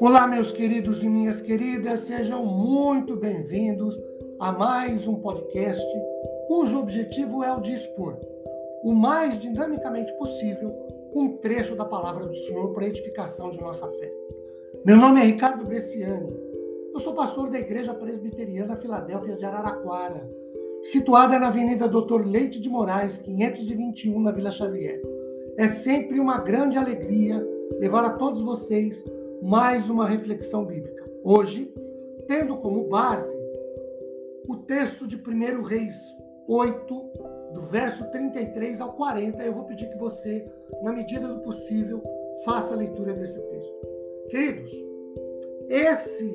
Olá, meus queridos e minhas queridas, sejam muito bem-vindos a mais um podcast cujo objetivo é o de expor o mais dinamicamente possível um trecho da palavra do Senhor para edificação de nossa fé. Meu nome é Ricardo Bresciani. Eu sou pastor da Igreja Presbiteriana Filadélfia de Araraquara, situada na Avenida Doutor Leite de Moraes, 521, na Vila Xavier. É sempre uma grande alegria levar a todos vocês mais uma reflexão bíblica. Hoje, tendo como base o texto de 1 Reis 8, do verso 33 ao 40, eu vou pedir que você, na medida do possível, faça a leitura desse texto. Queridos, esse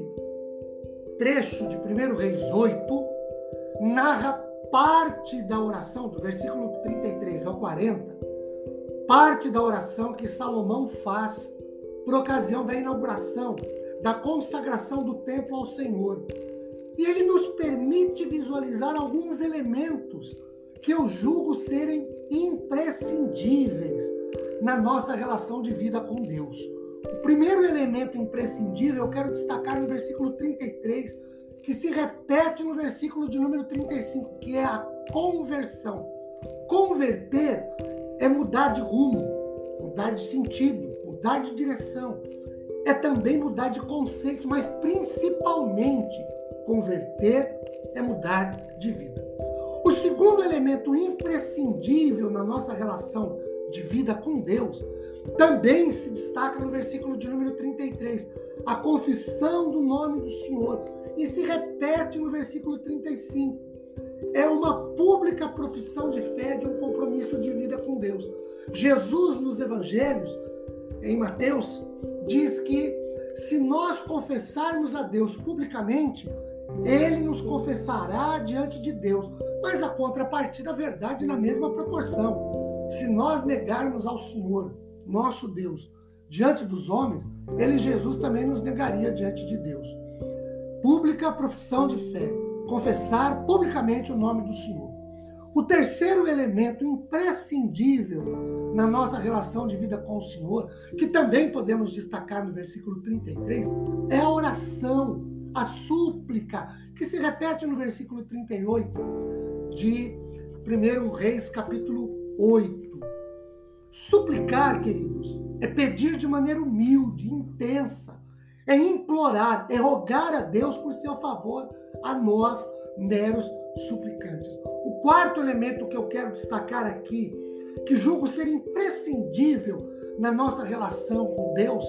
trecho de 1 Reis 8 narra parte da oração, do versículo 33 ao 40, parte da oração que Salomão faz por ocasião da inauguração, da consagração do templo ao Senhor. E ele nos permite visualizar alguns elementos que eu julgo serem imprescindíveis na nossa relação de vida com Deus. O primeiro elemento imprescindível eu quero destacar no versículo 33, que se repete no versículo de número 35, que é a conversão. Converter é mudar de rumo, mudar de sentido, mudar de direção, é também mudar de conceito, mas principalmente converter é mudar de vida. O segundo elemento imprescindível na nossa relação de vida com Deus também se destaca no versículo de número 33, a confissão do nome do Senhor, e se repete no versículo 35. É uma pública profissão de fé, de um compromisso de vida com Deus. Jesus, nos evangelhos, em Mateus, diz que se nós confessarmos a Deus publicamente, ele nos confessará diante de Deus. Mas a contrapartida, a verdade, na mesma proporção. Se nós negarmos ao Senhor, nosso Deus, diante dos homens, ele, Jesus, também nos negaria diante de Deus. Pública profissão de fé, confessar publicamente o nome do Senhor. O terceiro elemento imprescindível na nossa relação de vida com o Senhor, que também podemos destacar no versículo 33, é a oração, a súplica, que se repete no versículo 38 de 1 Reis, capítulo 8. Suplicar, queridos, é pedir de maneira humilde, intensa, é implorar, é rogar a Deus por seu favor a nós, meros suplicantes. O quarto elemento que eu quero destacar aqui, que julgo ser imprescindível na nossa relação com Deus,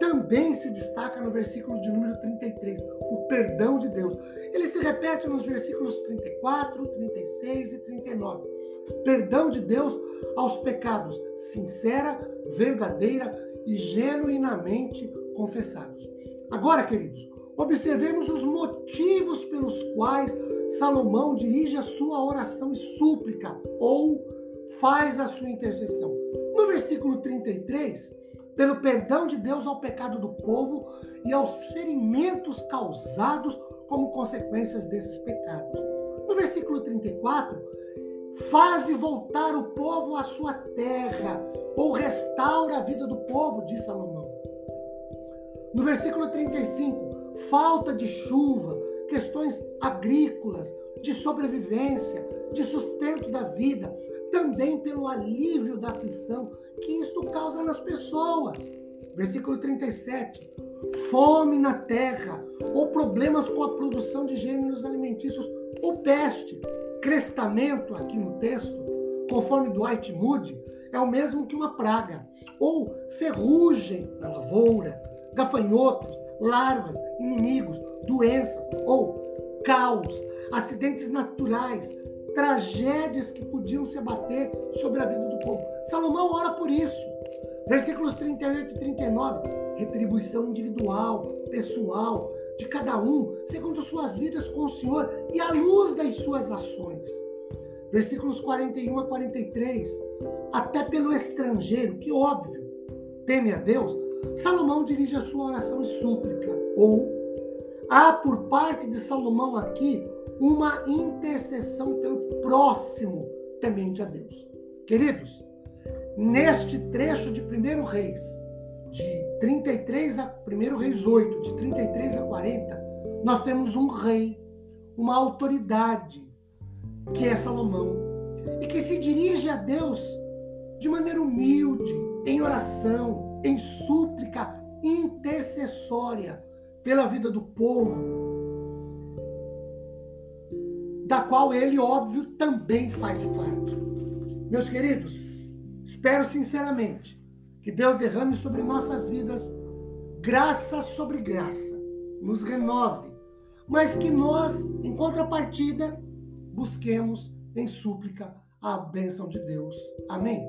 também se destaca no versículo de número 33, o perdão de Deus. Ele se repete nos versículos 34, 36 e 39. Perdão de Deus aos pecados sincera, verdadeira e genuinamente confessados. Agora, queridos, observemos os motivos pelos quais Salomão dirige a sua oração e súplica, ou faz a sua intercessão. No versículo 33, pelo perdão de Deus ao pecado do povo e aos ferimentos causados como consequências desses pecados. No versículo 34, faze voltar o povo à sua terra, ou restaura a vida do povo, diz Salomão. No versículo 35, falta de chuva, questões agrícolas, de sobrevivência, de sustento da vida, também pelo alívio da aflição que isto causa nas pessoas. Versículo 37. Fome na terra, ou problemas com a produção de gêneros alimentícios, ou peste. Crestamento, aqui no texto, conforme Dwight Moody, é o mesmo que uma praga. Ou ferrugem na lavoura, gafanhotos, larvas, inimigos, doenças ou caos, acidentes naturais, tragédias que podiam se abater sobre a vida do povo. Salomão ora por isso. Versículos 38 e 39, retribuição individual, pessoal, de cada um, segundo suas vidas com o Senhor e à luz das suas ações. Versículos 41 a 43, até pelo estrangeiro, que óbvio, teme a Deus, Salomão dirige a sua oração e súplica, ou há por parte de Salomão aqui uma intercessão pelo próximo temente a Deus. Queridos, neste trecho de 1 Reis, de 33 a 1 Reis 8, de 33 a 40, nós temos um rei, uma autoridade, que é Salomão, e que se dirige a Deus de maneira humilde, em oração, em súplica intercessória pela vida do povo, da qual ele, óbvio, também faz parte. Meus queridos, espero sinceramente que Deus derrame sobre nossas vidas graça sobre graça, nos renove, mas que nós, em contrapartida, busquemos em súplica a bênção de Deus. Amém?